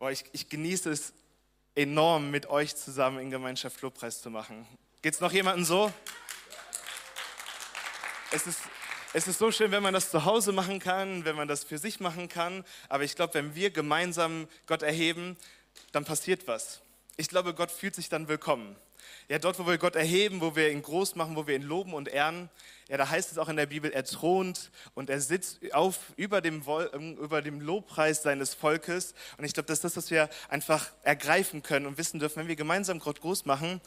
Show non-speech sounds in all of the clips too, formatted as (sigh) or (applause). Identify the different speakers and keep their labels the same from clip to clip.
Speaker 1: Boah, ich, ich genieße es enorm, mit euch zusammen in Gemeinschaft Lobpreis zu machen. Geht es noch jemandem so? Es ist, es ist so schön, wenn man das zu Hause machen kann, wenn man das für sich machen kann. Aber ich glaube, wenn wir gemeinsam Gott erheben, dann passiert was. Ich glaube, Gott fühlt sich dann willkommen. Ja, dort, wo wir Gott erheben, wo wir ihn groß machen, wo wir ihn loben und ehren, ja, da heißt es auch in der Bibel, er thront und er sitzt auf, über, dem, ähm, über dem Lobpreis seines Volkes. Und ich glaube, das ist das, was wir einfach ergreifen können und wissen dürfen, wenn wir gemeinsam Gott groß machen,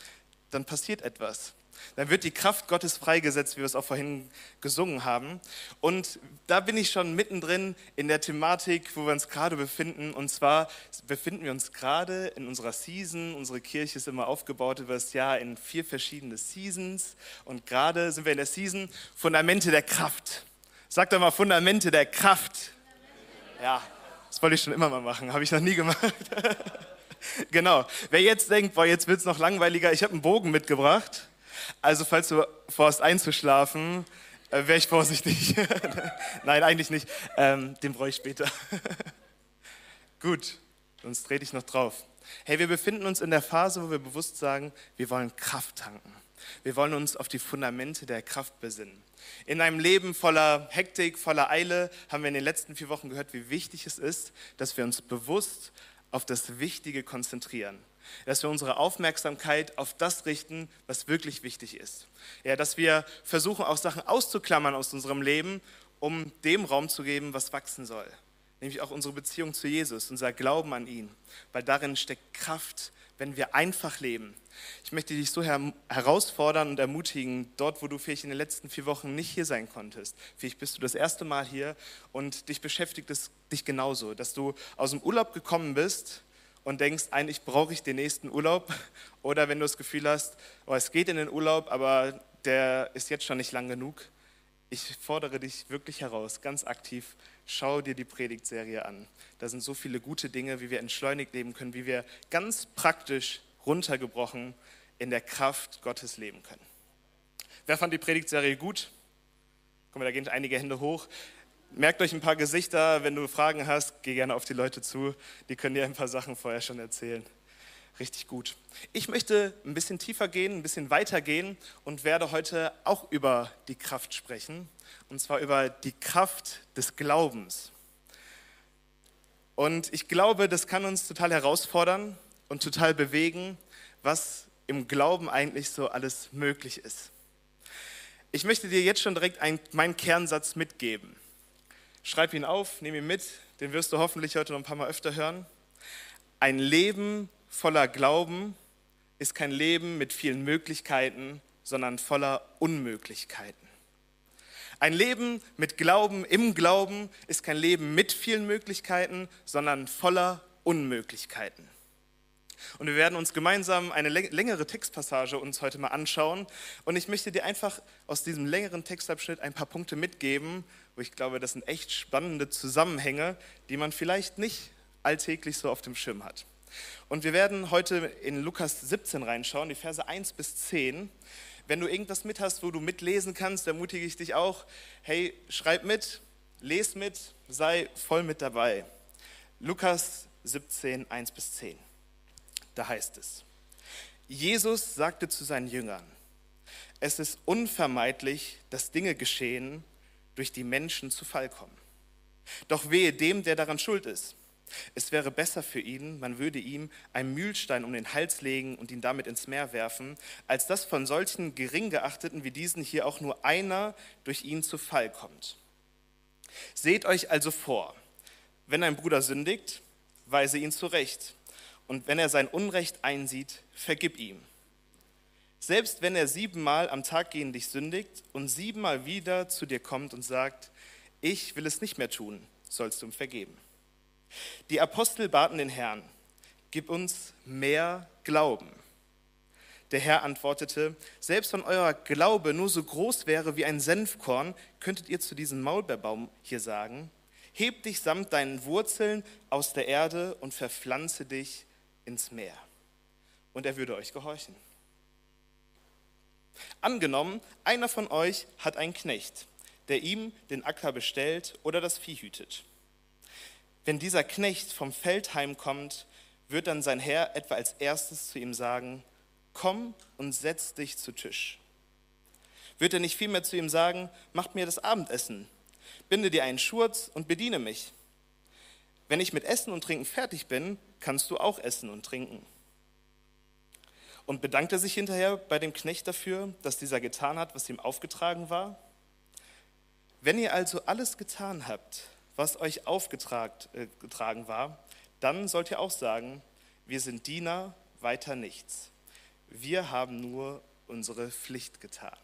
Speaker 1: dann passiert etwas dann wird die Kraft Gottes freigesetzt, wie wir es auch vorhin gesungen haben. Und da bin ich schon mittendrin in der Thematik, wo wir uns gerade befinden. Und zwar befinden wir uns gerade in unserer Season. Unsere Kirche ist immer aufgebaut über das Jahr in vier verschiedene Seasons. Und gerade sind wir in der Season Fundamente der Kraft. Sag doch mal Fundamente der Kraft. Ja, das wollte ich schon immer mal machen, habe ich noch nie gemacht. (laughs) genau. Wer jetzt denkt, boah, jetzt wird es noch langweiliger, ich habe einen Bogen mitgebracht. Also falls du vorhast einzuschlafen, äh, wäre ich vorsichtig. (laughs) Nein, eigentlich nicht. Ähm, den brauche ich später. (laughs) Gut, sonst trete ich noch drauf. Hey, wir befinden uns in der Phase, wo wir bewusst sagen, wir wollen Kraft tanken. Wir wollen uns auf die Fundamente der Kraft besinnen. In einem Leben voller Hektik, voller Eile haben wir in den letzten vier Wochen gehört, wie wichtig es ist, dass wir uns bewusst auf das Wichtige konzentrieren dass wir unsere Aufmerksamkeit auf das richten, was wirklich wichtig ist. Ja, dass wir versuchen, auch Sachen auszuklammern aus unserem Leben, um dem Raum zu geben, was wachsen soll. Nämlich auch unsere Beziehung zu Jesus, unser Glauben an ihn. Weil darin steckt Kraft, wenn wir einfach leben. Ich möchte dich so her herausfordern und ermutigen, dort, wo du vielleicht in den letzten vier Wochen nicht hier sein konntest. Vielleicht bist du das erste Mal hier und dich beschäftigt es dich genauso, dass du aus dem Urlaub gekommen bist und denkst, eigentlich brauche ich den nächsten Urlaub. (laughs) Oder wenn du das Gefühl hast, oh, es geht in den Urlaub, aber der ist jetzt schon nicht lang genug. Ich fordere dich wirklich heraus, ganz aktiv, schau dir die Predigtserie an. Da sind so viele gute Dinge, wie wir entschleunigt leben können, wie wir ganz praktisch runtergebrochen in der Kraft Gottes leben können. Wer fand die Predigtserie gut? Guck mal, da gehen einige Hände hoch. Merkt euch ein paar Gesichter, wenn du Fragen hast, geh gerne auf die Leute zu, die können dir ein paar Sachen vorher schon erzählen. Richtig gut. Ich möchte ein bisschen tiefer gehen, ein bisschen weiter gehen und werde heute auch über die Kraft sprechen, und zwar über die Kraft des Glaubens. Und ich glaube, das kann uns total herausfordern und total bewegen, was im Glauben eigentlich so alles möglich ist. Ich möchte dir jetzt schon direkt einen, meinen Kernsatz mitgeben. Schreib ihn auf, nimm ihn mit, den wirst du hoffentlich heute noch ein paar Mal öfter hören. Ein Leben voller Glauben ist kein Leben mit vielen Möglichkeiten, sondern voller Unmöglichkeiten. Ein Leben mit Glauben im Glauben ist kein Leben mit vielen Möglichkeiten, sondern voller Unmöglichkeiten. Und wir werden uns gemeinsam eine längere Textpassage uns heute mal anschauen. Und ich möchte dir einfach aus diesem längeren Textabschnitt ein paar Punkte mitgeben, wo ich glaube, das sind echt spannende Zusammenhänge, die man vielleicht nicht alltäglich so auf dem Schirm hat. Und wir werden heute in Lukas 17 reinschauen, die Verse 1 bis 10. Wenn du irgendwas mit hast, wo du mitlesen kannst, ermutige ich dich auch, hey, schreib mit, les mit, sei voll mit dabei. Lukas 17, 1 bis 10. Da heißt es, Jesus sagte zu seinen Jüngern, es ist unvermeidlich, dass Dinge geschehen, durch die Menschen zu Fall kommen. Doch wehe dem, der daran schuld ist. Es wäre besser für ihn, man würde ihm einen Mühlstein um den Hals legen und ihn damit ins Meer werfen, als dass von solchen gering geachteten wie diesen hier auch nur einer durch ihn zu Fall kommt. Seht euch also vor, wenn ein Bruder sündigt, weise ihn zurecht und wenn er sein Unrecht einsieht, vergib ihm. Selbst wenn er siebenmal am Tag gegen dich sündigt und siebenmal wieder zu dir kommt und sagt, ich will es nicht mehr tun, sollst du ihm vergeben. Die Apostel baten den Herrn, gib uns mehr Glauben. Der Herr antwortete, selbst wenn euer Glaube nur so groß wäre wie ein Senfkorn, könntet ihr zu diesem Maulbeerbaum hier sagen, heb dich samt deinen Wurzeln aus der Erde und verpflanze dich ins Meer. Und er würde euch gehorchen. Angenommen, einer von euch hat einen Knecht, der ihm den Acker bestellt oder das Vieh hütet. Wenn dieser Knecht vom Feld heimkommt, wird dann sein Herr etwa als erstes zu ihm sagen, komm und setz dich zu Tisch. Wird er nicht vielmehr zu ihm sagen, mach mir das Abendessen, binde dir einen Schurz und bediene mich. Wenn ich mit Essen und Trinken fertig bin, kannst du auch essen und trinken. Und bedankt er sich hinterher bei dem Knecht dafür, dass dieser getan hat, was ihm aufgetragen war? Wenn ihr also alles getan habt, was euch aufgetragen äh, war, dann sollt ihr auch sagen, wir sind Diener, weiter nichts. Wir haben nur unsere Pflicht getan.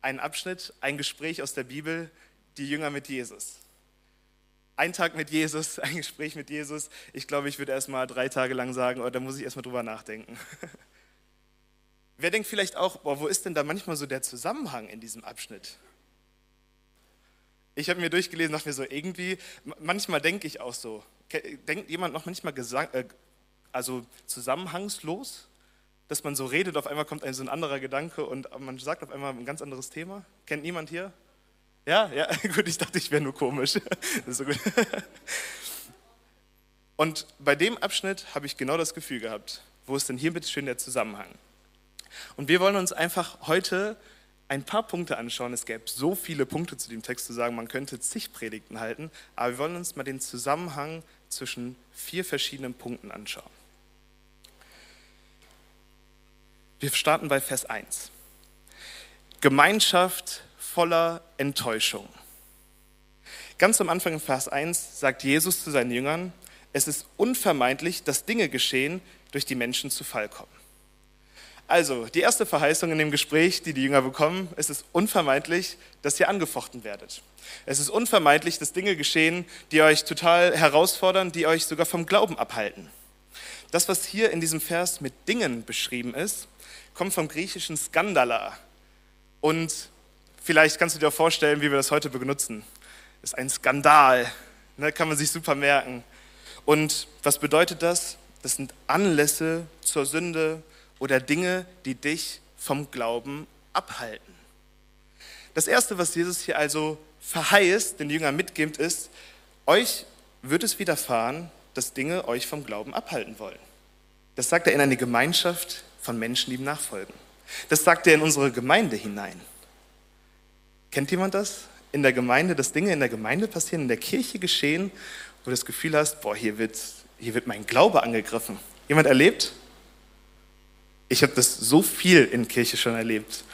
Speaker 1: Ein Abschnitt, ein Gespräch aus der Bibel, die Jünger mit Jesus. Ein Tag mit Jesus, (laughs) ein Gespräch mit Jesus. Ich glaube, ich würde erst mal drei Tage lang sagen, oh, da muss ich erst mal drüber nachdenken. (laughs) Wer denkt vielleicht auch, boah, wo ist denn da manchmal so der Zusammenhang in diesem Abschnitt? Ich habe mir durchgelesen, dachte mir so, irgendwie, manchmal denke ich auch so. Denkt jemand noch manchmal gesang, äh, also zusammenhangslos? Dass man so redet, auf einmal kommt ein so ein anderer Gedanke und man sagt auf einmal ein ganz anderes Thema? Kennt niemand hier? Ja, ja, (laughs) gut, ich dachte, ich wäre nur komisch. (laughs) So (laughs) und bei dem Abschnitt habe ich genau das Gefühl gehabt. Wo ist denn hier bitte schön der Zusammenhang? Und wir wollen uns einfach heute ein paar Punkte anschauen. Es gäbe so viele Punkte zu dem Text zu sagen, man könnte zig Predigten halten, aber wir wollen uns mal den Zusammenhang zwischen vier verschiedenen Punkten anschauen. Wir starten bei Vers 1. Gemeinschaft voller Enttäuschung. Ganz am Anfang in Vers 1 sagt Jesus zu seinen Jüngern, es ist unvermeidlich, dass Dinge geschehen, durch die Menschen zu Fall kommen. Also, die erste Verheißung in dem Gespräch, die die Jünger bekommen, es ist unvermeidlich, dass ihr angefochten werdet. Es ist unvermeidlich, dass Dinge geschehen, die euch total herausfordern, die euch sogar vom Glauben abhalten. Das, was hier in diesem Vers mit Dingen beschrieben ist, kommt vom griechischen Skandala. Und vielleicht kannst du dir auch vorstellen, wie wir das heute benutzen. Ist ein Skandal, ne, kann man sich super merken. Und was bedeutet das? Das sind Anlässe zur Sünde, oder Dinge, die dich vom Glauben abhalten. Das Erste, was Jesus hier also verheißt, den Jüngern mitgibt, ist, euch wird es widerfahren, dass Dinge euch vom Glauben abhalten wollen. Das sagt er in eine Gemeinschaft von Menschen, die ihm nachfolgen. Das sagt er in unsere Gemeinde hinein. Kennt jemand das? In der Gemeinde, dass Dinge in der Gemeinde passieren, in der Kirche geschehen, wo du das Gefühl hast, boah, hier wird, hier wird mein Glaube angegriffen. Jemand erlebt? Ich habe das so viel in Kirche schon erlebt.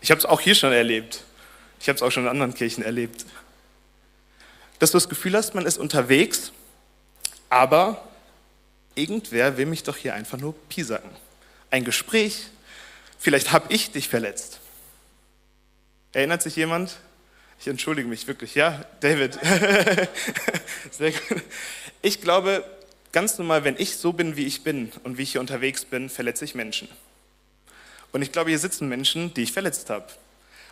Speaker 1: Ich habe es auch hier schon erlebt. Ich habe es auch schon in anderen Kirchen erlebt. Dass du das Gefühl hast, man ist unterwegs, aber irgendwer will mich doch hier einfach nur piesacken. Ein Gespräch, vielleicht habe ich dich verletzt. Erinnert sich jemand? Ich entschuldige mich wirklich, ja, David. (laughs) Sehr gut. Ich glaube, ganz normal, wenn ich so bin, wie ich bin und wie ich hier unterwegs bin, verletze ich Menschen. Und ich glaube, hier sitzen Menschen, die ich verletzt habe.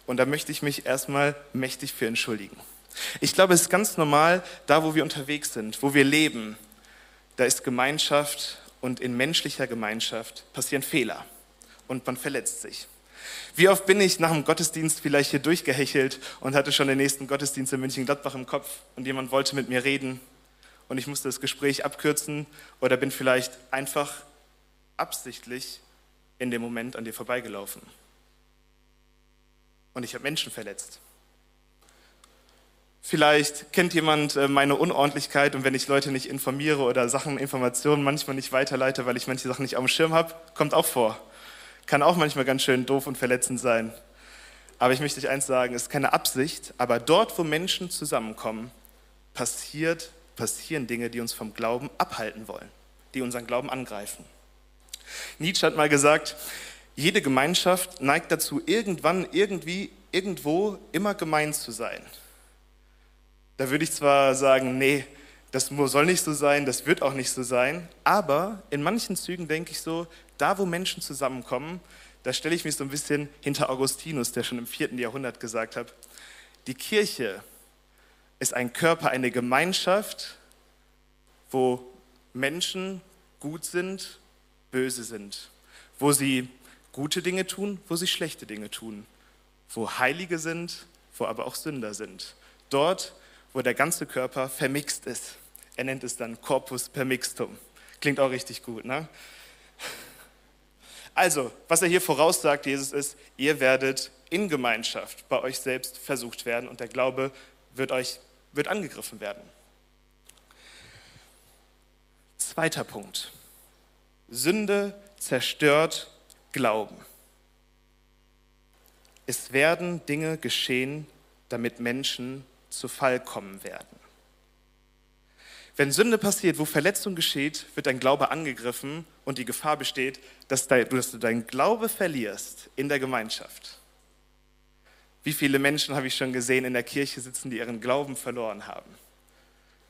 Speaker 1: Und da möchte ich mich erstmal mächtig für entschuldigen. Ich glaube, es ist ganz normal, da wo wir unterwegs sind, wo wir leben, da ist Gemeinschaft und in menschlicher Gemeinschaft passieren Fehler und man verletzt sich. Wie oft bin ich nach dem Gottesdienst vielleicht hier durchgehechelt und hatte schon den nächsten Gottesdienst in München-Gladbach im Kopf und jemand wollte mit mir reden und ich musste das Gespräch abkürzen oder bin vielleicht einfach absichtlich in dem Moment an dir vorbeigelaufen. Und ich habe Menschen verletzt. Vielleicht kennt jemand äh, meine Unordentlichkeit und wenn ich Leute nicht informiere oder Sachen, Informationen manchmal nicht weiterleite, weil ich manche Sachen nicht auf dem Schirm habe, kommt auch vor. Kann auch manchmal ganz schön doof und verletzend sein. Aber ich möchte euch eins sagen, es ist keine Absicht, aber dort, wo Menschen zusammenkommen, passiert passieren Dinge, die uns vom Glauben abhalten wollen, die unseren Glauben angreifen. Nietzsche hat mal gesagt, jede Gemeinschaft neigt dazu, irgendwann, irgendwie, irgendwo immer gemein zu sein. Da würde ich zwar sagen, nee, das soll nicht so sein, das wird auch nicht so sein, aber in manchen Zügen denke ich so, da wo Menschen zusammenkommen, da stelle ich mich so ein bisschen hinter Augustinus, der schon im vierten Jahrhundert gesagt hat, die Kirche ist ein Körper, eine Gemeinschaft, wo Menschen gut sind, böse sind, wo sie gute Dinge tun, wo sie schlechte Dinge tun, wo Heilige sind, wo aber auch Sünder sind. dort, wo der ganze Körper vermixt ist. Er nennt es dann Corpus permixtum. Klingt auch richtig gut, ne? Also, was er hier voraussagt, Jesus, ist, ihr werdet in Gemeinschaft bei euch selbst versucht werden und der Glaube wird euch wird angegriffen werden. Zweiter Punkt. Sünde zerstört Glauben. Es werden Dinge geschehen, damit Menschen zu Fall kommen werden. Wenn Sünde passiert, wo Verletzung geschieht, wird dein Glaube angegriffen und die Gefahr besteht, dass, du deinen Glaube verlierst in der Gemeinschaft. Wie viele Menschen habe ich schon gesehen in der Kirche sitzen, die ihren Glauben verloren haben,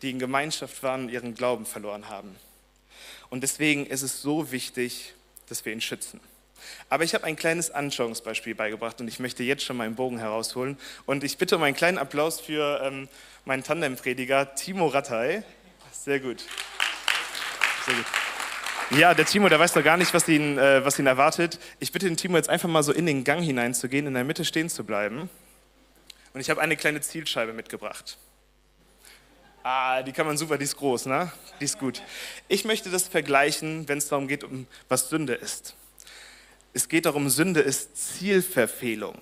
Speaker 1: die in Gemeinschaft waren und ihren Glauben verloren haben. Und deswegen ist es so wichtig, dass wir ihn schützen. Aber ich habe ein kleines Anschauungsbeispiel beigebracht und ich möchte jetzt schon meinen Bogen herausholen. Und ich bitte um einen kleinen Applaus für ähm, meinen Tandemprediger Timo Rattay. Sehr gut. Sehr gut. Ja, der Timo, der weiß doch gar nicht, was ihn, äh, was ihn erwartet. Ich bitte den Timo jetzt einfach mal so in den Gang hineinzugehen, in der Mitte stehen zu bleiben. Und ich habe eine kleine Zielscheibe mitgebracht. Ah, die kann man super, die ist groß, ne? Die ist gut. Ich möchte das vergleichen, wenn es darum geht, um was Sünde ist. Es geht darum, Sünde ist Zielverfehlung.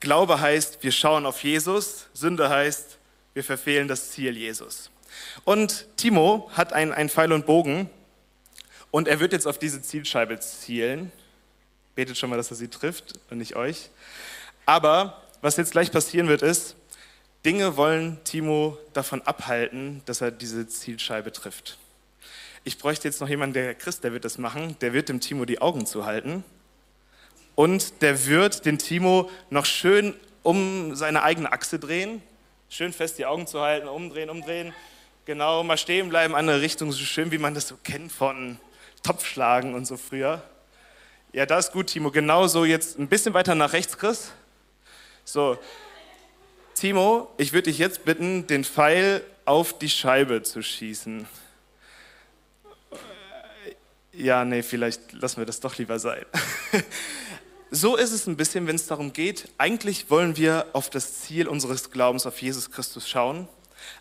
Speaker 1: Glaube heißt, wir schauen auf Jesus. Sünde heißt, wir verfehlen das Ziel Jesus. Und Timo hat einen Pfeil und Bogen und er wird jetzt auf diese Zielscheibe zielen. Betet schon mal, dass er sie trifft und nicht euch. Aber was jetzt gleich passieren wird, ist, Dinge wollen Timo davon abhalten, dass er diese Zielscheibe trifft. Ich bräuchte jetzt noch jemanden, der Christ, der wird das machen, der wird dem Timo die Augen zuhalten und der wird den Timo noch schön um seine eigene Achse drehen, schön fest die Augen zu halten, umdrehen, umdrehen, genau, mal stehen bleiben, andere Richtung, so schön wie man das so kennt von Topfschlagen und so früher. Ja, das ist gut, Timo. Genauso jetzt ein bisschen weiter nach rechts, Chris. So, Timo, ich würde dich jetzt bitten, den Pfeil auf die Scheibe zu schießen. Ja, nee, vielleicht lassen wir das doch lieber sein. (laughs) So ist es ein bisschen, wenn es darum geht, eigentlich wollen wir auf das Ziel unseres Glaubens auf Jesus Christus schauen,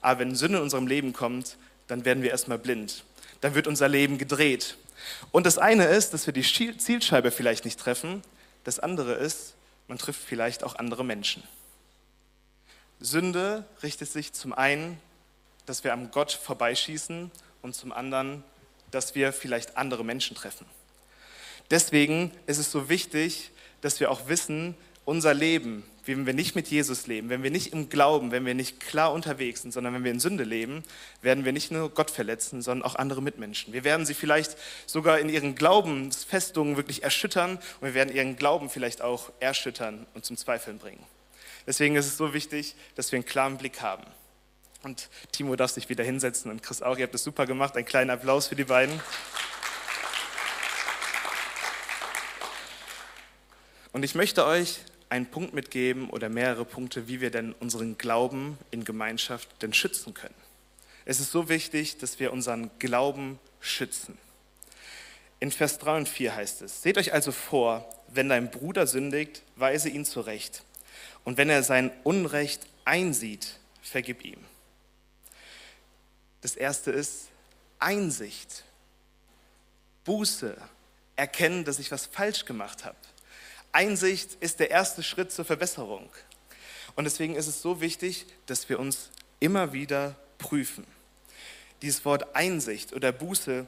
Speaker 1: aber wenn Sünde in unserem Leben kommt, dann werden wir erstmal blind. Dann wird unser Leben gedreht. Und das eine ist, dass wir die Zielscheibe vielleicht nicht treffen, das andere ist, man trifft vielleicht auch andere Menschen. Sünde richtet sich zum einen, dass wir am Gott vorbeischießen und zum anderen, dass wir vielleicht andere Menschen treffen. Deswegen ist es so wichtig, dass wir auch wissen, unser Leben, wenn wir nicht mit Jesus leben, wenn wir nicht im Glauben, wenn wir nicht klar unterwegs sind, sondern wenn wir in Sünde leben, werden wir nicht nur Gott verletzen, sondern auch andere Mitmenschen. Wir werden sie vielleicht sogar in ihren Glaubensfestungen wirklich erschüttern und wir werden ihren Glauben vielleicht auch erschüttern und zum Zweifeln bringen. Deswegen ist es so wichtig, dass wir einen klaren Blick haben. Und Timo darf sich wieder hinsetzen und Chris auch. Ihr habt das super gemacht. Ein kleiner Applaus für die beiden. Und ich möchte euch einen Punkt mitgeben oder mehrere Punkte, wie wir denn unseren Glauben in Gemeinschaft denn schützen können. Es ist so wichtig, dass wir unseren Glauben schützen. In Vers 3 und 4 heißt es, seht euch also vor, wenn dein Bruder sündigt, weise ihn zurecht und wenn er sein Unrecht einsieht, vergib ihm. Das erste ist Einsicht, Buße, erkennen, dass ich was falsch gemacht habe. Einsicht ist der erste Schritt zur Verbesserung. Und deswegen ist es so wichtig, dass wir uns immer wieder prüfen. Dieses Wort Einsicht oder Buße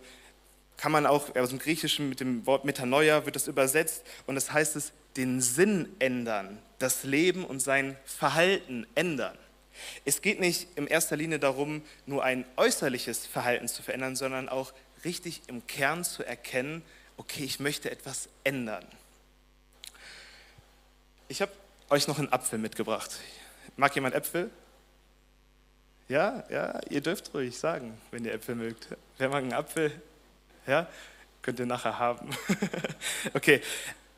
Speaker 1: kann man auch aus dem Griechischen mit dem Wort Metanoia wird das übersetzt und das heißt es den Sinn ändern, das Leben und sein Verhalten ändern. Es geht nicht in erster Linie darum, nur ein äußerliches Verhalten zu verändern, sondern auch richtig im Kern zu erkennen, okay, ich möchte etwas ändern. Ich habe euch noch einen Apfel mitgebracht. Mag jemand Äpfel? Ja, ja, ihr dürft ruhig sagen, wenn ihr Äpfel mögt. Wer mag einen Apfel? Ja, könnt ihr nachher haben. (laughs) okay,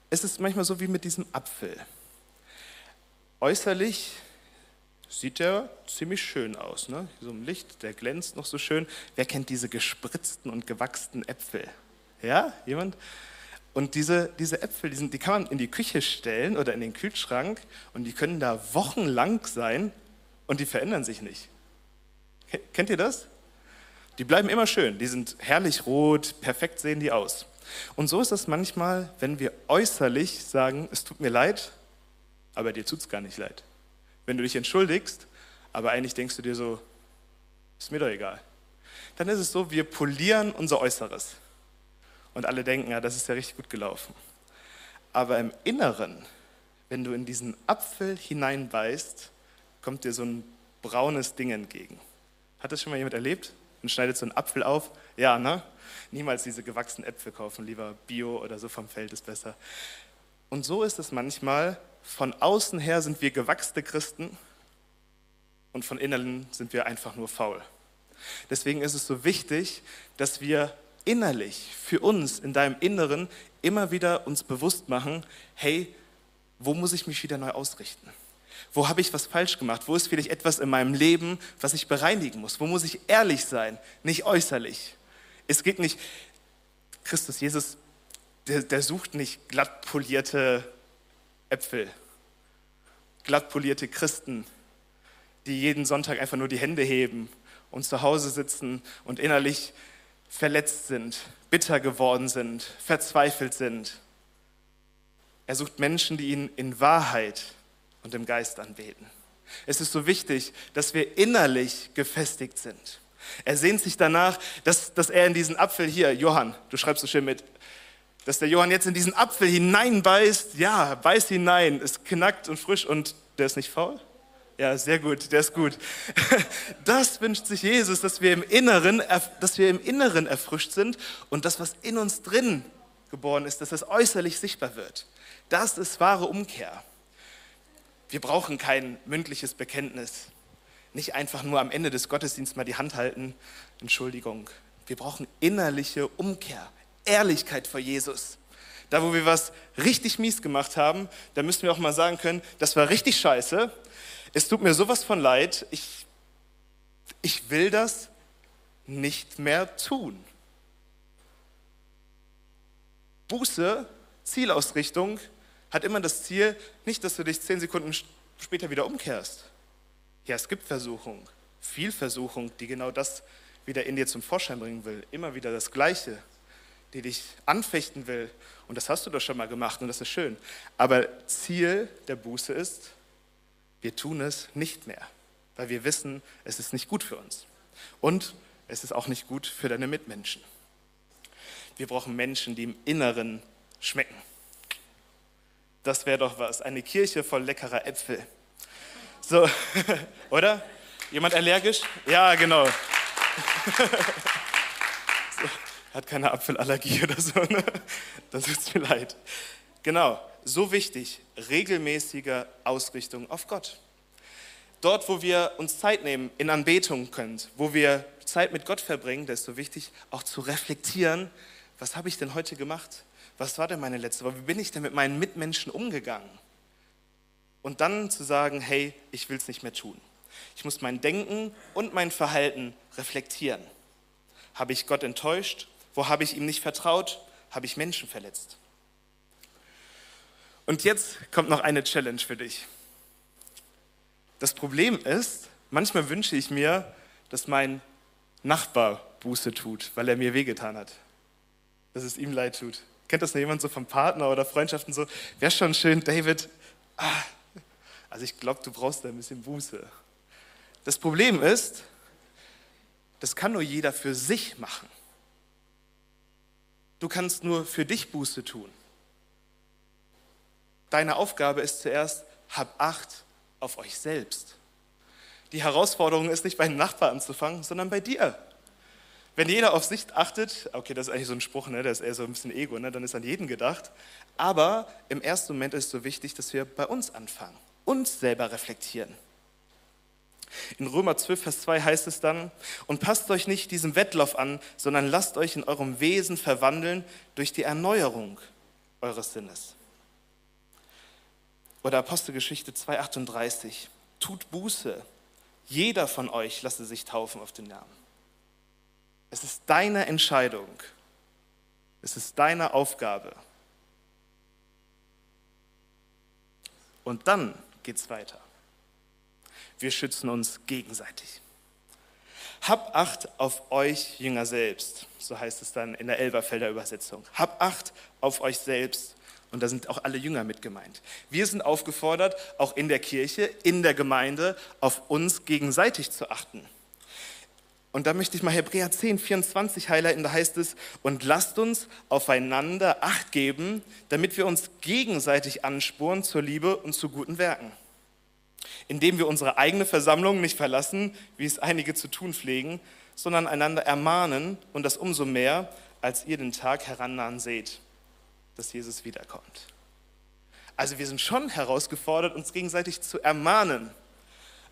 Speaker 1: es ist manchmal so wie mit diesem Apfel. Äußerlich sieht er ziemlich schön aus. Ne? So im Licht, der glänzt noch so schön. Wer kennt diese gespritzten und gewachsenen Äpfel? Ja, jemand? Und diese, diese Äpfel, die, sind, die kann man in die Küche stellen oder in den Kühlschrank und die können da wochenlang sein und die verändern sich nicht. Kennt ihr das? Die bleiben immer schön, die sind herrlich rot, perfekt sehen die aus. Und so ist es manchmal, wenn wir äußerlich sagen, es tut mir leid, aber dir tut es gar nicht leid. Wenn du dich entschuldigst, aber eigentlich denkst du dir so, ist mir doch egal. Dann ist es so, wir polieren unser Äußeres. Und alle denken, ja, das ist ja richtig gut gelaufen. Aber im Inneren, wenn du in diesen Apfel hineinbeißt, kommt dir so ein braunes Ding entgegen. Hat das schon mal jemand erlebt? Und schneidet so einen Apfel auf? Ja, ne? Niemals diese gewachsenen Äpfel kaufen, lieber Bio oder so vom Feld ist besser. Und so ist es manchmal. Von außen her sind wir gewachsene Christen und von innen sind wir einfach nur faul. Deswegen ist es so wichtig, dass wir innerlich für uns in deinem Inneren immer wieder uns bewusst machen, hey, wo muss ich mich wieder neu ausrichten? Wo habe ich was falsch gemacht? Wo ist vielleicht etwas in meinem Leben, was ich bereinigen muss? Wo muss ich ehrlich sein, nicht äußerlich? Es geht nicht, Christus, Jesus, der, der sucht nicht glatt polierte Äpfel, glatt polierte Christen, die jeden Sonntag einfach nur die Hände heben und zu Hause sitzen und innerlich verletzt sind, bitter geworden sind, verzweifelt sind. Er sucht Menschen, die ihn in Wahrheit und im Geist anbeten. Es ist so wichtig, dass wir innerlich gefestigt sind. Er sehnt sich danach, dass, dass er in diesen Apfel hier, Johann, du schreibst so schön mit, dass der Johann jetzt in diesen Apfel hineinbeißt. Ja, beißt hinein, ist knackt und frisch und der ist nicht faul. Ja, sehr gut, der ist gut. (laughs) Das wünscht sich Jesus, dass wir im Inneren, dass wir im Inneren erfrischt sind und das, was in uns drin geboren ist, dass das äußerlich sichtbar wird. Das ist wahre Umkehr. Wir brauchen kein mündliches Bekenntnis. Nicht einfach nur am Ende des Gottesdienstes mal die Hand halten. Entschuldigung. Wir brauchen innerliche Umkehr, Ehrlichkeit vor Jesus. Da, wo wir was richtig mies gemacht haben, da müssen wir auch mal sagen können, das war richtig scheiße es tut mir sowas von leid, ich, ich will das nicht mehr tun. Buße, Zielausrichtung, hat immer das Ziel, nicht, dass du dich zehn Sekunden später wieder umkehrst. Ja, es gibt Versuchung, viel Versuchung, die genau das wieder in dir zum Vorschein bringen will. Immer wieder das Gleiche, die dich anfechten will. Und das hast du doch schon mal gemacht und das ist schön. Aber Ziel der Buße ist, wir tun es nicht mehr, weil wir wissen, es ist nicht gut für uns. Und es ist auch nicht gut für deine Mitmenschen. Wir brauchen Menschen, die im Inneren schmecken. Das wäre doch was. Eine Kirche voll leckerer Äpfel. So, (laughs) oder? Jemand allergisch? Ja, genau. (laughs) so, hat keine Apfelallergie oder so, ne? Tut es mir leid. Genau, so wichtig, regelmäßige Ausrichtung auf Gott. Dort, wo wir uns Zeit nehmen, in Anbetung können, wo wir Zeit mit Gott verbringen, da ist so wichtig, auch zu reflektieren, was habe ich denn heute gemacht? Was war denn meine letzte Woche? Wie bin ich denn mit meinen Mitmenschen umgegangen? Und dann zu sagen, hey, ich will es nicht mehr tun. Ich muss mein Denken und mein Verhalten reflektieren. Habe ich Gott enttäuscht? Wo habe ich ihm nicht vertraut? Habe ich Menschen verletzt? Und jetzt kommt noch eine Challenge für dich. Das Problem ist, manchmal wünsche ich mir, dass mein Nachbar Buße tut, weil er mir wehgetan hat. Dass es ihm leid tut. Kennt das noch jemand so vom Partner oder Freundschaften so? Wäre schon schön, David. Ah, also ich glaube, du brauchst da ein bisschen Buße. Das Problem ist, das kann nur jeder für sich machen. Du kannst nur für dich Buße tun. Deine Aufgabe ist zuerst, hab Acht auf euch selbst. Die Herausforderung ist nicht bei den Nachbarn anzufangen, sondern bei dir. Wenn jeder auf sich achtet, okay, das ist eigentlich so ein Spruch, ne, das ist eher so ein bisschen Ego, ne, dann ist an jeden gedacht. Aber im ersten Moment ist es so wichtig, dass wir bei uns anfangen, uns selber reflektieren. In Römer 12, Vers 2 heißt es dann, und passt euch nicht diesem Wettlauf an, sondern lasst euch in eurem Wesen verwandeln durch die Erneuerung eures Sinnes. Oder Apostelgeschichte 2,38. Tut Buße. Jeder von euch lasse sich taufen auf den Namen. Es ist deine Entscheidung. Es ist deine Aufgabe. Und dann geht es weiter. wir schützen uns gegenseitig. Hab Acht auf euch Jünger selbst, so heißt es dann in der Elberfelder Übersetzung. Hab Acht auf euch selbst. Und da sind auch alle Jünger mit gemeint. Wir sind aufgefordert, auch in der Kirche, in der Gemeinde, auf uns gegenseitig zu achten. Und da möchte ich mal Hebräer 10, 24 highlighten, da heißt es, und lasst uns aufeinander Acht geben, damit wir uns gegenseitig ansporen zur Liebe und zu guten Werken indem wir unsere eigene Versammlung nicht verlassen, wie es einige zu tun pflegen, sondern einander ermahnen und das umso mehr, als ihr den Tag herannahen seht, dass Jesus wiederkommt. Also wir sind schon herausgefordert, uns gegenseitig zu ermahnen.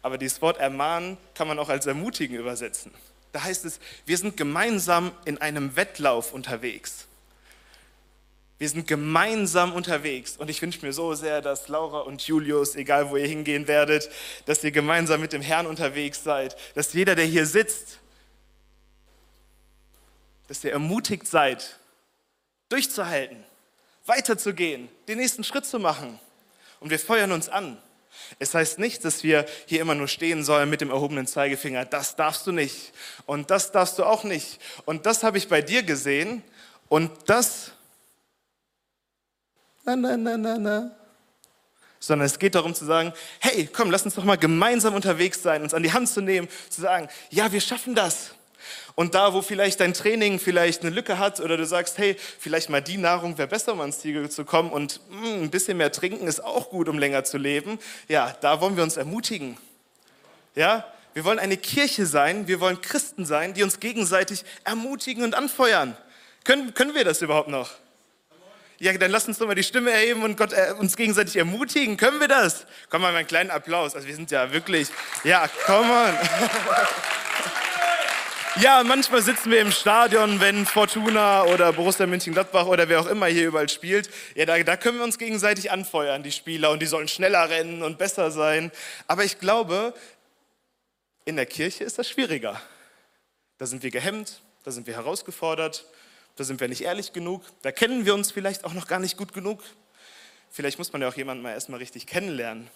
Speaker 1: Aber dieses Wort ermahnen kann man auch als ermutigen übersetzen. Da heißt es, wir sind gemeinsam in einem Wettlauf unterwegs. Wir sind gemeinsam unterwegs und ich wünsche mir so sehr, dass Laura und Julius, egal wo ihr hingehen werdet, dass ihr gemeinsam mit dem Herrn unterwegs seid, dass jeder, der hier sitzt, dass ihr ermutigt seid, durchzuhalten, weiterzugehen, den nächsten Schritt zu machen. Und wir feuern uns an. Es heißt nicht, dass wir hier immer nur stehen sollen mit dem erhobenen Zeigefinger. Das darfst du nicht und das darfst du auch nicht. Und das habe ich bei dir gesehen und das na, na, na, na, na. Sondern es geht darum zu sagen, hey, komm, lass uns doch mal gemeinsam unterwegs sein, uns an die Hand zu nehmen, zu sagen, ja, wir schaffen das. Und da, wo vielleicht dein Training vielleicht eine Lücke hat oder du sagst, hey, vielleicht mal die Nahrung wäre besser, um ans Ziel zu kommen und mh, hm, ein bisschen mehr trinken ist auch gut, um länger zu leben. Ja, da wollen wir uns ermutigen. Ja, wir wollen eine Kirche sein, wir wollen Christen sein, die uns gegenseitig ermutigen und anfeuern. Können, können wir das überhaupt noch? Ja, dann lass uns doch mal die Stimme erheben und Gott äh, uns gegenseitig ermutigen. Können wir das? Komm mal, einen kleinen Applaus. Also wir sind ja wirklich, ja, komm on. (laughs) Ja, manchmal sitzen wir im Stadion, wenn Fortuna oder Borussia Mönchengladbach oder wer auch immer hier überall spielt. Ja, da, da können wir uns gegenseitig anfeuern, die Spieler, und die sollen schneller rennen und besser sein. Aber ich glaube, in der Kirche ist das schwieriger. Da sind wir gehemmt, da sind wir herausgefordert da sind wir nicht ehrlich genug, da kennen wir uns vielleicht auch noch gar nicht gut genug. Vielleicht muss man ja auch jemanden mal erstmal richtig kennenlernen,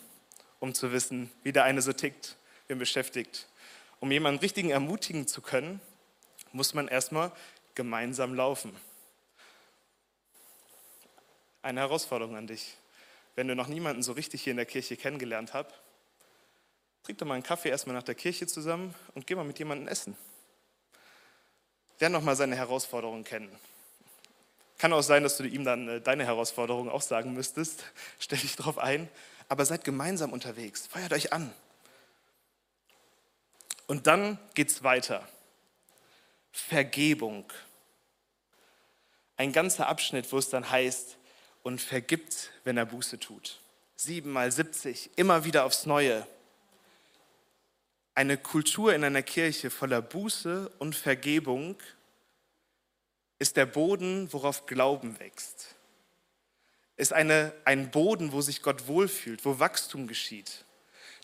Speaker 1: um zu wissen, wie der eine so tickt, wen beschäftigt. Um jemanden richtigen ermutigen zu können, muss man erstmal gemeinsam laufen. Eine Herausforderung an dich. Wenn du noch niemanden so richtig hier in der Kirche kennengelernt hast, trink doch mal einen Kaffee erstmal nach der Kirche zusammen und geh mal mit jemandem essen lern noch mal seine Herausforderungen kennen. Kann auch sein, dass du ihm dann äh, deine Herausforderungen auch sagen müsstest. (laughs) Stell dich darauf ein. Aber seid gemeinsam unterwegs. Feiert euch an. Und dann geht es weiter. Vergebung. Ein ganzer Abschnitt, wo es dann heißt, und vergibt, wenn er Buße tut. Siebenmal 70, immer wieder aufs Neue. Eine Kultur in einer Kirche voller Buße und Vergebung ist der Boden, worauf Glauben wächst. Ist eine, ein Boden, wo sich Gott wohlfühlt, wo Wachstum geschieht.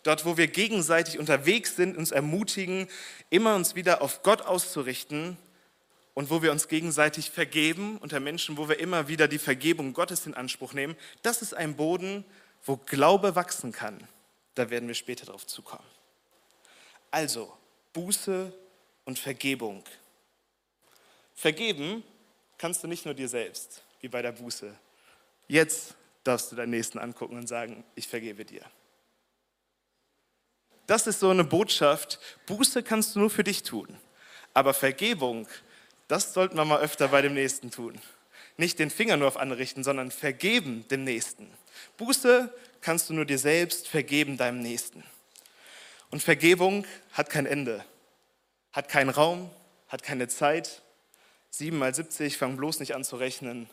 Speaker 1: Dort, wo wir gegenseitig unterwegs sind, uns ermutigen, immer uns wieder auf Gott auszurichten und wo wir uns gegenseitig vergeben unter Menschen, wo wir immer wieder die Vergebung Gottes in Anspruch nehmen. Das ist ein Boden, wo Glaube wachsen kann. Da werden wir später darauf zukommen. Also Buße und Vergebung. Vergeben kannst du nicht nur dir selbst, wie bei der Buße. Jetzt darfst du deinen Nächsten angucken und sagen, ich vergebe dir. Das ist so eine Botschaft. Buße kannst du nur für dich tun. Aber Vergebung, das sollten wir mal öfter bei dem Nächsten tun. Nicht den Finger nur auf andere richten, sondern vergeben dem Nächsten. Buße kannst du nur dir selbst vergeben deinem Nächsten. Und Vergebung hat kein Ende, hat keinen Raum, hat keine Zeit. 7 mal 70, fang bloß nicht an zu rechnen.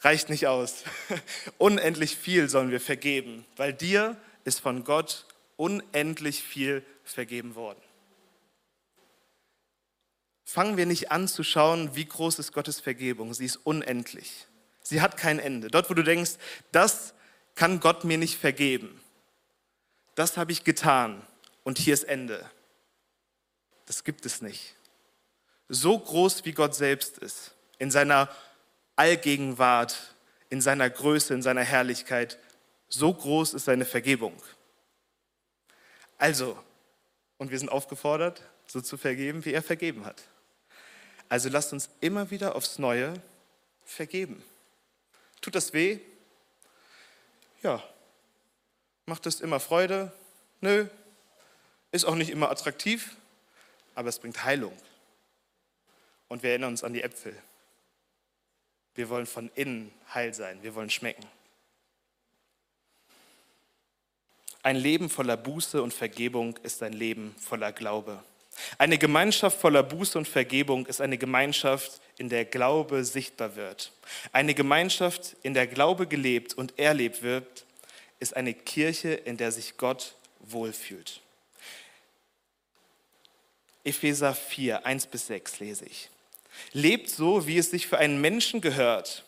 Speaker 1: Reicht nicht aus. (laughs) Unendlich viel sollen wir vergeben, weil dir ist von Gott unendlich viel vergeben worden. Fangen wir nicht an zu schauen, wie groß ist Gottes Vergebung. Sie ist unendlich. Sie hat kein Ende. Dort, wo du denkst, das kann Gott mir nicht vergeben. Das habe ich getan und hier ist Ende. Das gibt es nicht. So groß wie Gott selbst ist, in seiner Allgegenwart, in seiner Größe, in seiner Herrlichkeit, so groß ist seine Vergebung. Also, und wir sind aufgefordert, so zu vergeben, wie er vergeben hat. Also lasst uns immer wieder aufs Neue vergeben. Tut das weh? Ja. Macht es immer Freude? Nö. Ist auch nicht immer attraktiv, aber es bringt Heilung. Und wir erinnern uns an die Äpfel. Wir wollen von innen heil sein. Wir wollen schmecken. Ein Leben voller Buße und Vergebung ist ein Leben voller Glaube. Eine Gemeinschaft voller Buße und Vergebung ist eine Gemeinschaft, in der Glaube sichtbar wird. Eine Gemeinschaft, in der Glaube gelebt und erlebt wird, ist eine Kirche, in der sich Gott wohlfühlt. Epheser 4, 1 bis 6 lese ich. Lebt so, wie es sich für einen Menschen gehört,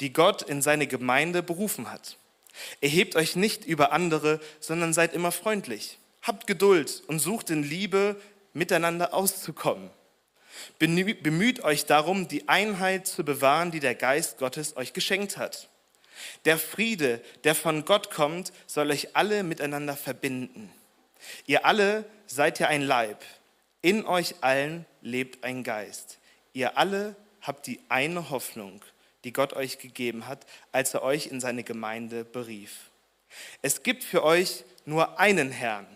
Speaker 1: die Gott in seine Gemeinde berufen hat. Erhebt euch nicht über andere, sondern seid immer freundlich. Habt Geduld und sucht in Liebe miteinander auszukommen. Bemüht euch darum, die Einheit zu bewahren, die der Geist Gottes euch geschenkt hat. Der Friede, der von Gott kommt, soll euch alle miteinander verbinden. Ihr alle seid ja ein Leib. In euch allen lebt ein Geist. Ihr alle habt die eine Hoffnung, die Gott euch gegeben hat, als er euch in seine Gemeinde berief. Es gibt für euch nur einen Herrn,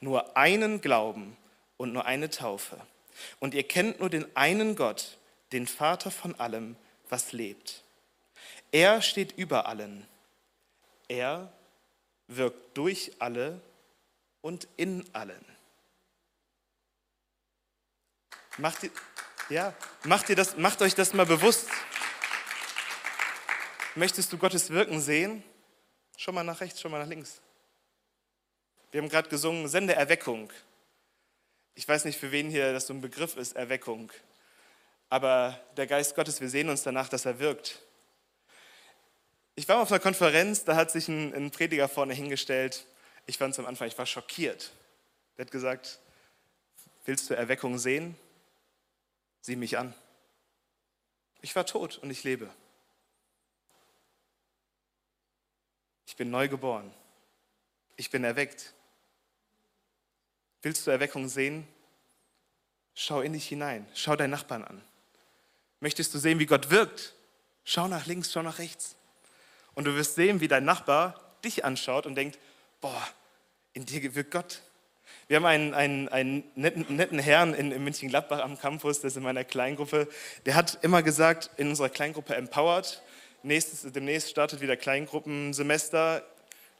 Speaker 1: nur einen Glauben und nur eine Taufe. Und ihr kennt nur den einen Gott, den Vater von allem, was lebt. Er steht über allen. Er wirkt durch alle und in allen. Macht ihr, ja, macht, ihr das, macht euch das mal bewusst. Möchtest du Gottes Wirken sehen? Schau mal nach rechts, schau mal nach links. Wir haben gerade gesungen, sende Erweckung. Ich weiß nicht, für wen hier das so ein Begriff ist, Erweckung. Aber der Geist Gottes, wir sehen uns danach, dass er wirkt. Ich war auf einer Konferenz, da hat sich ein, ein Prediger vorne hingestellt. Ich fand es am Anfang, ich war schockiert. Der hat gesagt, willst du Erweckung sehen? Sieh mich an. Ich war tot und ich lebe. Ich bin neu geboren. Ich bin erweckt. Willst du Erweckung sehen? Schau in dich hinein. Schau deinen Nachbarn an. Möchtest du sehen, wie Gott wirkt? Schau nach links, schau nach rechts. Und du wirst sehen, wie dein Nachbar dich anschaut und denkt, boah, in dir wirkt Gott. Wir haben einen, einen, einen netten, netten Herrn in, in München-Gladbach am Campus, der ist in meiner Kleingruppe. Der hat immer gesagt, in unserer Kleingruppe Empowered, nächstes, demnächst startet wieder Kleingruppensemester,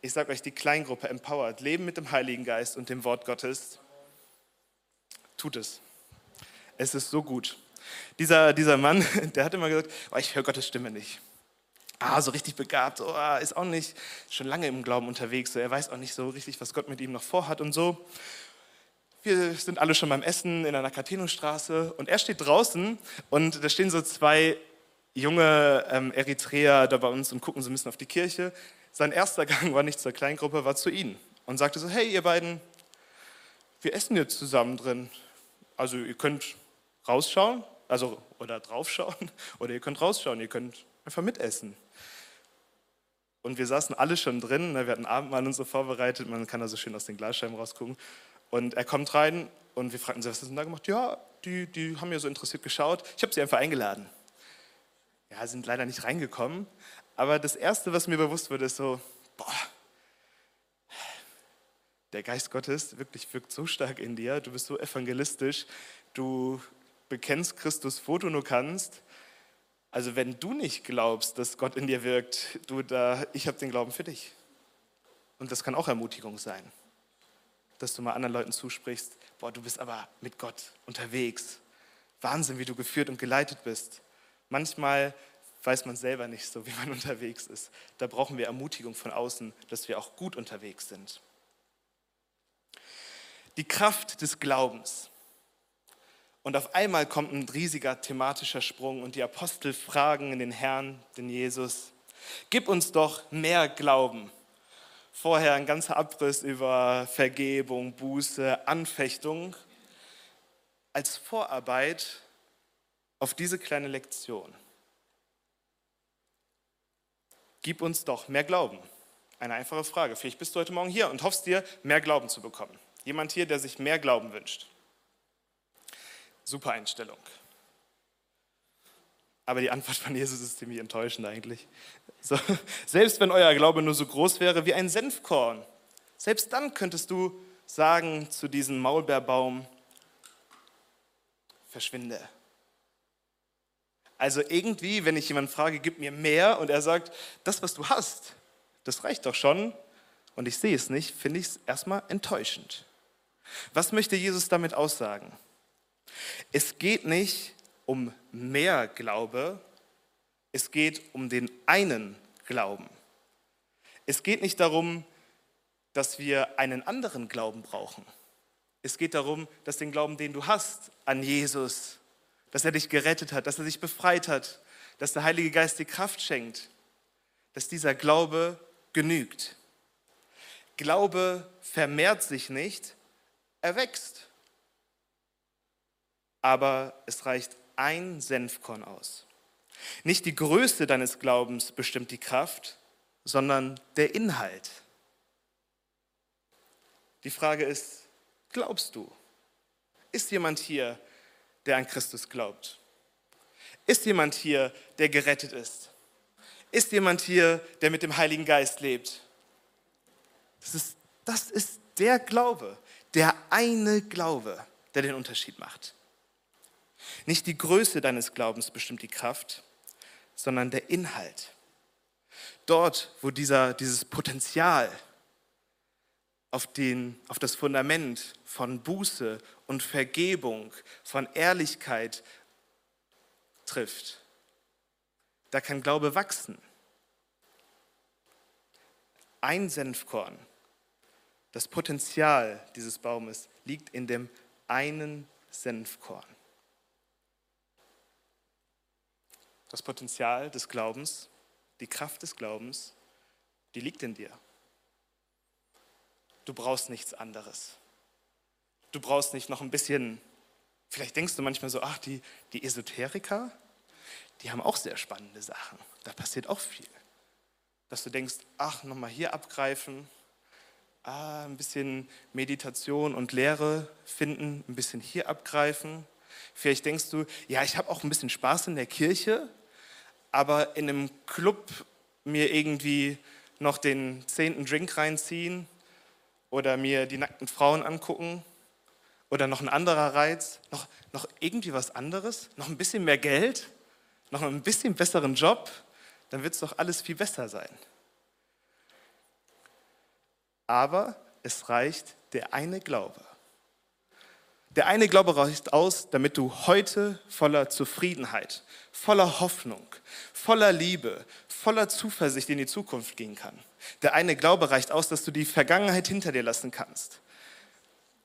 Speaker 1: ich sage euch, die Kleingruppe empowert, Leben mit dem Heiligen Geist und dem Wort Gottes, tut es. Es ist so gut. Dieser, dieser Mann, (laughs) der hat immer gesagt, oh, ich höre Gottes Stimme nicht. Ah, so richtig begabt, oh, ist auch nicht schon lange im Glauben unterwegs, so, er weiß auch nicht so richtig, was Gott mit ihm noch vorhat und so. Wir sind alle schon beim Essen in der Nakateno-Straße und er steht draußen und da stehen so zwei junge ähm, Eritreer da bei uns und gucken so ein bisschen auf die Kirche. Sein erster (laughs) Gang war nicht zur Kleingruppe, war zu ihnen und sagte so, hey ihr beiden, wir essen jetzt zusammen drin. Also ihr könnt rausschauen, also oder draufschauen, (laughs) oder ihr könnt rausschauen, ihr könnt einfach mitessen. Und wir saßen alle schon drin, ne, wir hatten Abendmahl und so vorbereitet, man kann da so schön aus den Glasscheiben rausgucken. Und er kommt rein und wir fragten sie, was hast du denn da gemacht? Ja, die, die haben mir so interessiert geschaut. Ich habe sie einfach eingeladen. Ja, sind leider nicht reingekommen, aber das Erste, was mir bewusst wurde, ist so, boah, der Geist Gottes wirklich wirkt so stark in dir, du bist so evangelistisch, du bekennst Christus, wo du nur kannst. Also wenn du nicht glaubst, dass Gott in dir wirkt, du da, ich habe den Glauben für dich. Und das kann auch Ermutigung sein, dass du mal anderen Leuten zusprichst, boah, du bist aber mit Gott unterwegs. Wahnsinn, wie du geführt und geleitet bist. Manchmal weiß man selber nicht so, (laughs) wie man unterwegs ist. Da brauchen wir Ermutigung von außen, dass wir auch gut unterwegs sind. Die Kraft des Glaubens. Und auf einmal kommt ein riesiger thematischer Sprung und die Apostel fragen in den Herrn, den Jesus, gib uns doch mehr Glauben. Vorher ein ganzer Abriss über Vergebung, Buße, Anfechtung als Vorarbeit auf diese kleine Lektion gib uns doch mehr Glauben. Eine einfache Frage. Vielleicht bist du heute Morgen hier und hoffst dir, mehr Glauben zu bekommen. Jemand hier, der sich mehr Glauben wünscht. Super Einstellung. Aber die Antwort von Jesus ist ziemlich enttäuschend eigentlich. So, selbst wenn euer Glaube nur so groß wäre wie ein Senfkorn, selbst dann könntest du sagen zu diesem Maulbeerbaum, verschwinde. Also irgendwie, wenn ich jemanden frage, gib mir mehr und er sagt, das, was du hast, das reicht doch schon und ich sehe es nicht, finde ich es erstmal enttäuschend. Was möchte Jesus damit aussagen? Es geht nicht um mehr Glaube, es geht um den einen Glauben. Es geht nicht darum, dass wir einen anderen Glauben brauchen. Es geht darum, dass den Glauben, den du hast an Jesus, dass er dich gerettet hat, dass er dich befreit hat, dass der Heilige Geist dir Kraft schenkt, dass dieser Glaube genügt. Glaube vermehrt sich nicht, er wächst. Aber es reicht ein Senfkorn aus. Nicht die Größe deines Glaubens bestimmt die Kraft, sondern der Inhalt. Die Frage ist, glaubst du? Ist jemand hier, der an Christus glaubt? Ist jemand hier, der gerettet ist? Ist jemand hier, der mit dem Heiligen Geist lebt? Das ist, das ist der Glaube, der eine Glaube, der den Unterschied macht. Nicht die Größe deines Glaubens bestimmt die Kraft, sondern der Inhalt. Dort, wo dieser, dieses Potenzial auf, den, auf das Fundament von Buße und Vergebung, von Ehrlichkeit trifft, da kann Glaube wachsen. Ein Senfkorn, das Potenzial dieses Baumes liegt in dem einen Senfkorn. Das Potenzial des Glaubens, die Kraft des Glaubens, die liegt in dir. Du brauchst nichts anderes. Du brauchst nicht noch ein bisschen, vielleicht denkst du manchmal so, ach, die, die Esoteriker, die haben auch sehr spannende Sachen. Da passiert auch viel. Dass du denkst, ach, nochmal hier abgreifen, ah, ein bisschen Meditation und Lehre finden, ein bisschen hier abgreifen. Vielleicht denkst du, ja, ich habe auch ein bisschen Spaß in der Kirche, aber in einem Club mir irgendwie noch den zehnten Drink reinziehen oder mir die nackten Frauen angucken oder noch ein anderer Reiz, noch, noch irgendwie was anderes, noch ein bisschen mehr Geld, noch ein bisschen besseren Job, dann wird es doch alles viel besser sein. Aber es reicht der eine Glaube. Der eine Glaube reicht aus, damit du heute voller Zufriedenheit, voller Hoffnung, voller Liebe, voller Zuversicht in die Zukunft gehen kann. Der eine Glaube reicht aus, dass du die Vergangenheit hinter dir lassen kannst.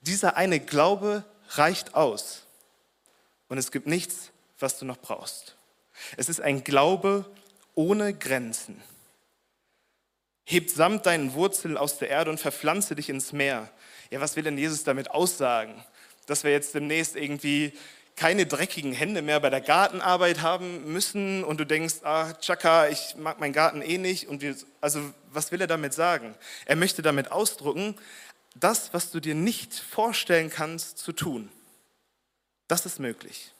Speaker 1: Dieser eine Glaube reicht aus. Und es gibt nichts, was du noch brauchst. Es ist ein Glaube ohne Grenzen. Hebt samt deinen Wurzeln aus der Erde und verpflanze dich ins Meer. Ja, was will denn Jesus damit aussagen? Dass wir jetzt demnächst irgendwie keine dreckigen Hände mehr bei der Gartenarbeit haben müssen und du denkst, ah, Chaka, ich mag meinen Garten eh nicht. Und wir, also, was will er damit sagen? Er möchte damit ausdrücken, das, was du dir nicht vorstellen kannst zu tun, das ist möglich.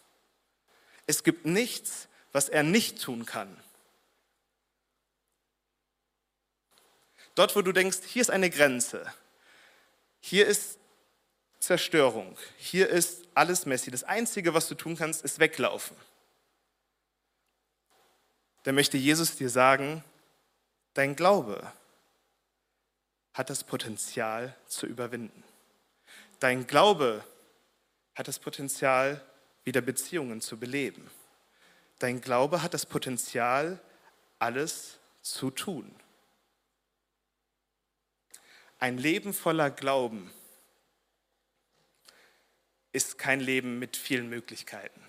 Speaker 1: Es gibt nichts, was er nicht tun kann. Dort, wo du denkst, hier ist eine Grenze, hier ist Zerstörung. Hier ist alles messy. Das Einzige, was du tun kannst, ist weglaufen. Da möchte Jesus dir sagen, dein Glaube hat das Potenzial zu überwinden. Dein Glaube hat das Potenzial, wieder Beziehungen zu beleben. Dein Glaube hat das Potenzial, alles zu tun. Ein Leben voller Glauben ist kein Leben mit vielen Möglichkeiten,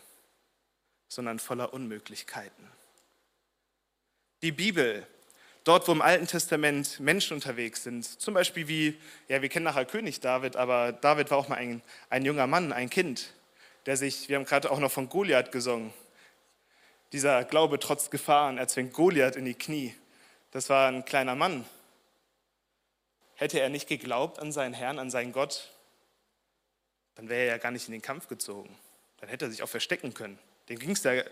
Speaker 1: sondern voller Unmöglichkeiten. Die Bibel, dort wo im Alten Testament Menschen unterwegs sind, zum Beispiel wie, ja, wir kennen nachher König David, aber David war auch mal ein, ein junger Mann, ein Kind, der sich, wir haben gerade auch noch von Goliath gesungen, dieser Glaube trotz Gefahren, er zwingt Goliath in die Knie. Das war ein kleiner Mann, Hätte er nicht geglaubt an seinen Herrn, an seinen Gott, dann wäre er ja gar nicht in den Kampf gezogen. Dann hätte er sich auch verstecken können. Dem ging's ja, er,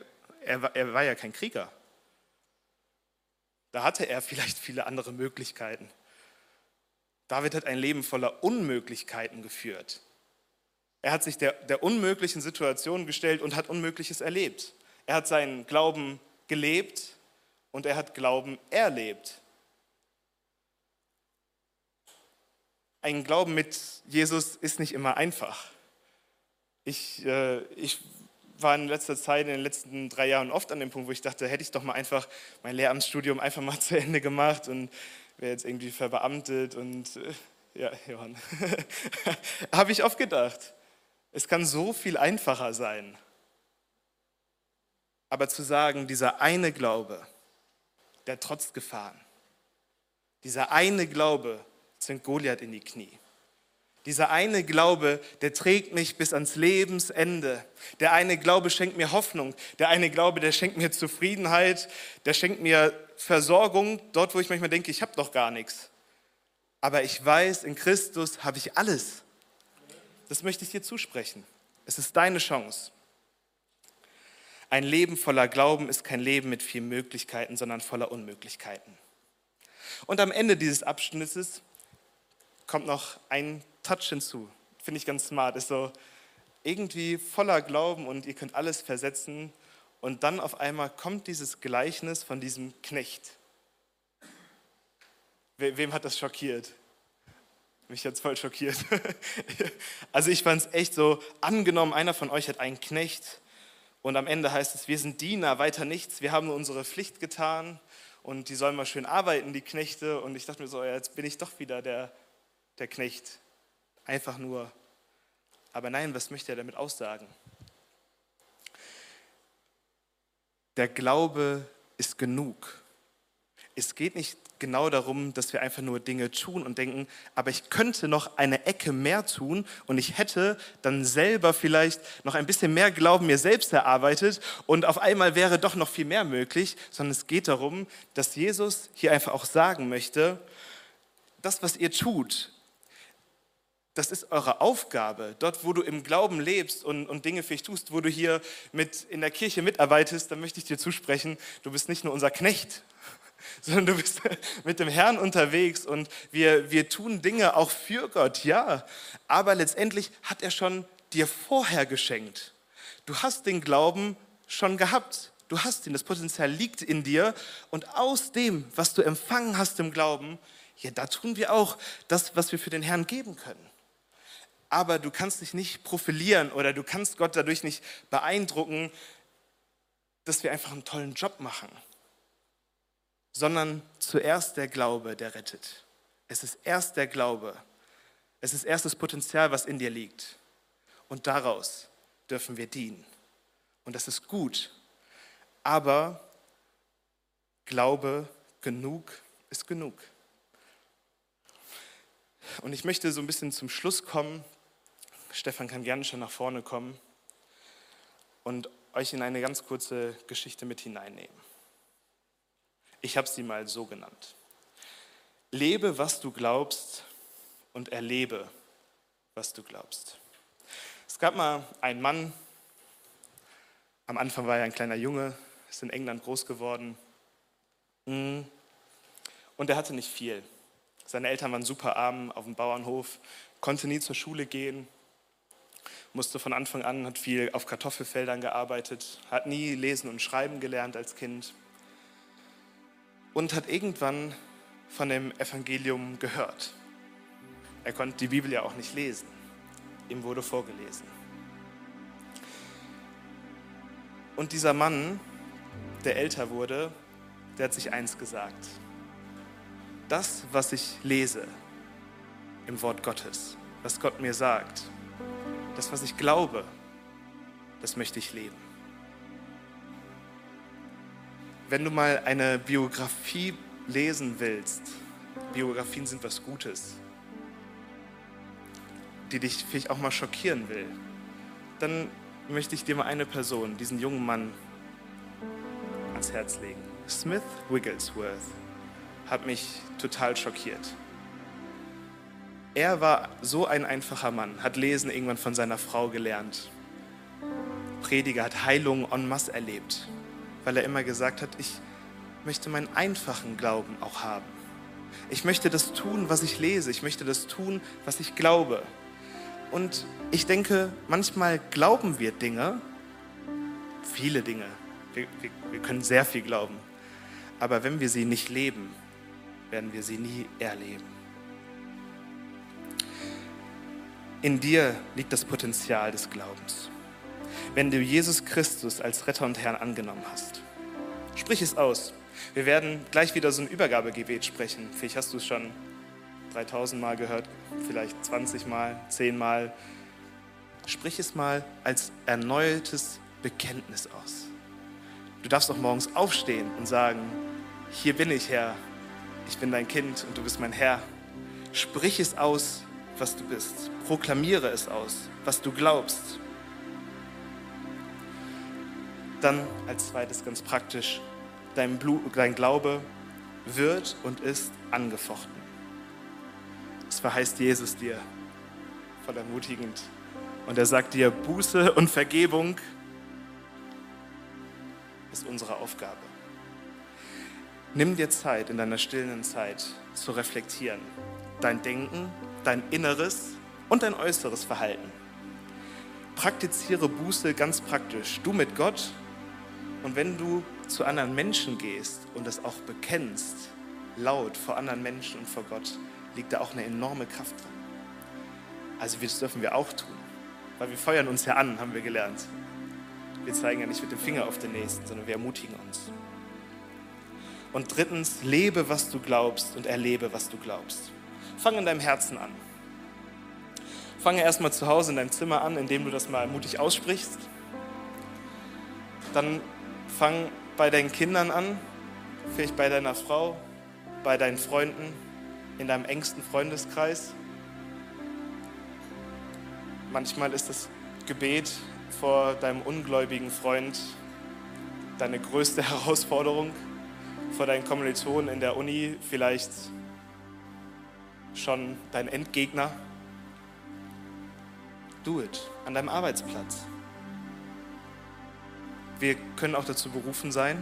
Speaker 1: er war ja kein Krieger. Da hatte er vielleicht viele andere Möglichkeiten. David hat ein Leben voller Unmöglichkeiten geführt. Er hat sich der, der unmöglichen Situation gestellt und hat Unmögliches erlebt. Er hat seinen Glauben gelebt und er hat Glauben erlebt. Ein Glauben mit Jesus ist nicht immer einfach. Ich, äh, ich war in letzter Zeit, in den letzten drei Jahren oft an dem Punkt, wo ich dachte, hätte ich doch mal einfach mein Lehramtsstudium einfach mal (laughs) zu Ende gemacht und wäre jetzt irgendwie verbeamtet und äh, ja, Johann. (laughs) Habe ich oft gedacht. Es kann so viel einfacher sein. Aber zu sagen, dieser eine Glaube, der trotz Gefahren, dieser eine Glaube zwingt Goliath in die Knie. Dieser eine Glaube, der trägt mich bis ans Lebensende. Der eine Glaube schenkt mir Hoffnung. Der eine Glaube, der schenkt mir Zufriedenheit. Der schenkt mir Versorgung, dort, wo ich manchmal denke, ich habe doch gar nichts. Aber ich weiß, in Christus habe ich alles. Das möchte ich dir zusprechen. Es ist deine Chance. Ein Leben voller Glauben ist kein Leben mit vielen Möglichkeiten, sondern voller Unmöglichkeiten. Und am Ende dieses Abschnittes kommt noch ein Touch hinzu. Finde ich ganz smart. Ist so irgendwie voller Glauben und ihr könnt alles versetzen. Und dann auf einmal kommt dieses Gleichnis von diesem Knecht. Wem hat das schockiert? Mich hat es voll schockiert. (laughs) also ich fand es echt so, angenommen, einer von euch hat einen Knecht und am Ende heißt es, wir sind Diener, weiter nichts, wir haben unsere Pflicht getan und die sollen mal schön arbeiten, die Knechte. Und ich dachte mir so, jetzt bin ich doch wieder der, der Knecht. Einfach nur. Aber nein, was möchte er damit aussagen? Der Glaube ist genug. Es geht nicht genau darum, dass wir einfach nur Dinge tun und denken, aber ich könnte noch eine Ecke mehr tun und ich hätte dann selber vielleicht noch ein bisschen mehr Glauben mir selbst erarbeitet und auf einmal wäre doch noch viel mehr möglich, sondern es geht darum, dass Jesus hier einfach auch sagen möchte, das, was ihr tut, das ist eure Aufgabe. Dort, wo du im Glauben lebst und, und Dinge für dich tust, wo du hier mit in der Kirche mitarbeitest, dann möchte ich dir zusprechen, du bist nicht nur unser Knecht, (laughs) sondern du bist (laughs) mit dem Herrn unterwegs und wir, wir tun Dinge auch für Gott, ja. Aber letztendlich hat er schon dir vorher geschenkt. Du hast den Glauben schon gehabt. Du hast ihn, das Potenzial liegt in dir und aus dem, was du empfangen hast im Glauben, ja, da tun wir auch das, was wir für den Herrn geben können. Aber du kannst dich nicht profilieren oder du kannst Gott dadurch nicht beeindrucken, dass wir einfach einen tollen Job machen sondern zuerst der Glaube, der rettet. Es ist erst der Glaube. Es ist erst das Potenzial, was in dir liegt. Und daraus dürfen wir dienen. Und das ist gut. Aber Glaube genug ist genug. Und ich möchte so ein bisschen zum Schluss kommen. Stefan kann gerne schon nach vorne kommen und euch in eine ganz kurze Geschichte mit hineinnehmen. Ich habe sie mal so genannt. Lebe, was du glaubst und erlebe, was du glaubst. Es gab mal einen Mann, am Anfang war er ein kleiner Junge, ist in England groß geworden mm. und er hatte nicht viel. Seine Eltern waren super arm auf dem Bauernhof, konnte nie zur Schule gehen, musste von Anfang an, hat viel auf Kartoffelfeldern gearbeitet, hat nie lesen und schreiben gelernt als Kind und hat irgendwann von dem Evangelium gehört. Er konnte die Bibel ja auch nicht lesen. Ihm wurde vorgelesen. Und dieser Mann, der älter wurde, der hat sich eins gesagt. Das, was ich lese im Wort Gottes, was Gott mir sagt, das, was ich glaube, das möchte ich leben wenn du mal eine Biografie lesen willst, Biografien sind was Gutes, die dich vielleicht auch mal schockieren will, dann möchte ich dir mal eine Person, diesen jungen Mann, ans Herz legen. Smith Wigglesworth hat mich total schockiert. Er war so ein einfacher Mann, hat Lesen irgendwann von seiner Frau gelernt. Prediger hat Heilungen en masse erlebt, weil er immer gesagt hat, ich möchte meinen einfachen Glauben auch haben. Ich möchte das tun, was ich lese. Ich möchte das tun, was ich glaube. Und ich denke, manchmal glauben wir Dinge, viele Dinge. Wir, wir, wir können sehr viel glauben. Aber wenn wir sie nicht leben, werden wir sie nie erleben. In dir liegt das Potenzial des Glaubens. Wenn du Jesus Christus als Retter und Herrn angenommen hast, sprich es aus. Wir werden gleich wieder so ein Übergabegebet sprechen. Vielleicht hast du es schon 3000 Mal gehört, vielleicht 20 Mal, 10 Mal. Sprich es mal als erneutes Bekenntnis aus. Du darfst auch morgens aufstehen und sagen, hier bin ich Herr, ich bin dein Kind und du bist mein Herr. Sprich es aus, was du bist. Proklamiere es aus, was du glaubst. Dann als zweites ganz praktisch, dein, Blut, dein Glaube wird und ist angefochten. Das verheißt Jesus dir voll ermutigend. Und er sagt dir, Buße und Vergebung ist unsere Aufgabe. Nimm dir Zeit in deiner stillen Zeit zu reflektieren. Dein Denken, dein Inneres und dein äußeres Verhalten. Praktiziere Buße ganz praktisch. Du mit Gott und wenn du zu anderen Menschen gehst und es auch bekennst, laut vor anderen Menschen und vor Gott, liegt da auch eine enorme Kraft drin. Also das dürfen wir auch tun, weil wir feuern uns ja an, haben wir gelernt. Wir zeigen ja nicht mit dem Finger auf den Nächsten, sondern wir ermutigen uns. Und drittens, lebe, was du glaubst und erlebe, was du glaubst. Fang in deinem Herzen an. Fange erstmal zu Hause in deinem Zimmer an, indem du das mal mutig aussprichst. Dann fang bei deinen Kindern an, vielleicht bei deiner Frau, bei deinen Freunden, in deinem engsten Freundeskreis. Manchmal ist das Gebet vor deinem ungläubigen Freund deine größte (laughs) Herausforderung vor deinen Kommilitonen in der Uni, vielleicht schon dein Endgegner. Do it an deinem Arbeitsplatz. Wir können auch dazu berufen sein,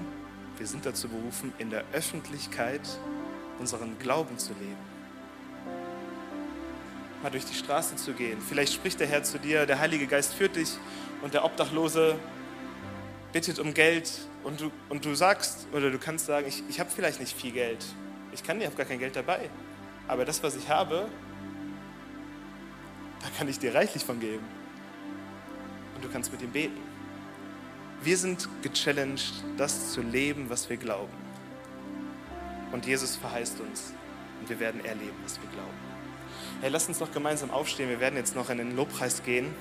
Speaker 1: wir sind dazu berufen, in der Öffentlichkeit unseren Glauben zu leben. Mal durch die Straße zu gehen. Vielleicht spricht der Herr zu dir, der Heilige Geist führt dich und der Obdachlose bittet um Geld und du, und du sagst oder du kannst sagen, ich, ich habe vielleicht nicht viel Geld. Ich kann, ich habe gar kein Geld dabei. Aber das, was ich habe, da kann ich dir reichlich von geben. Und du kannst mit ihm beten. Wir sind gechallenged, das zu leben, was wir glauben. Und Jesus verheißt uns. Und wir werden erleben, was wir glauben. Hey, lass uns noch gemeinsam aufstehen. Wir werden jetzt noch in den Lobpreis gehen.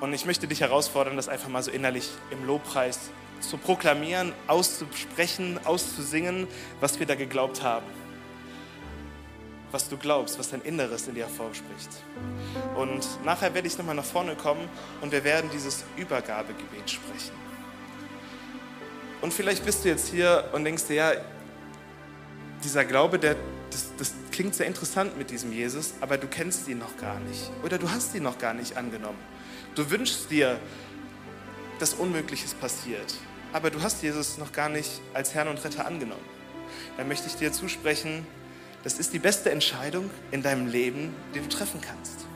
Speaker 1: Und ich möchte dich herausfordern, das einfach mal so innerlich im Lobpreis zu proklamieren, auszusprechen, auszusingen, was wir da geglaubt haben. Was du glaubst, was dein Inneres in dir hervorspricht. Und nachher werde ich nochmal nach vorne kommen und wir werden dieses Übergabegebet sprechen. Und vielleicht bist du jetzt hier und denkst dir, ja, dieser Glaube, der, das, das klingt sehr interessant mit diesem Jesus, aber du kennst ihn noch gar nicht. Oder du hast ihn noch gar nicht angenommen. Du wünschst dir, dass Unmögliches passiert, aber du hast Jesus noch gar nicht als Herrn und Retter angenommen. Dann möchte ich dir zusprechen, das ist die beste Entscheidung in deinem Leben, die du treffen kannst.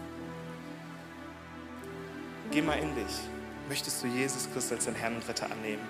Speaker 1: Geh mal in dich. Möchtest du Jesus Christus als dein Herrn und Retter annehmen?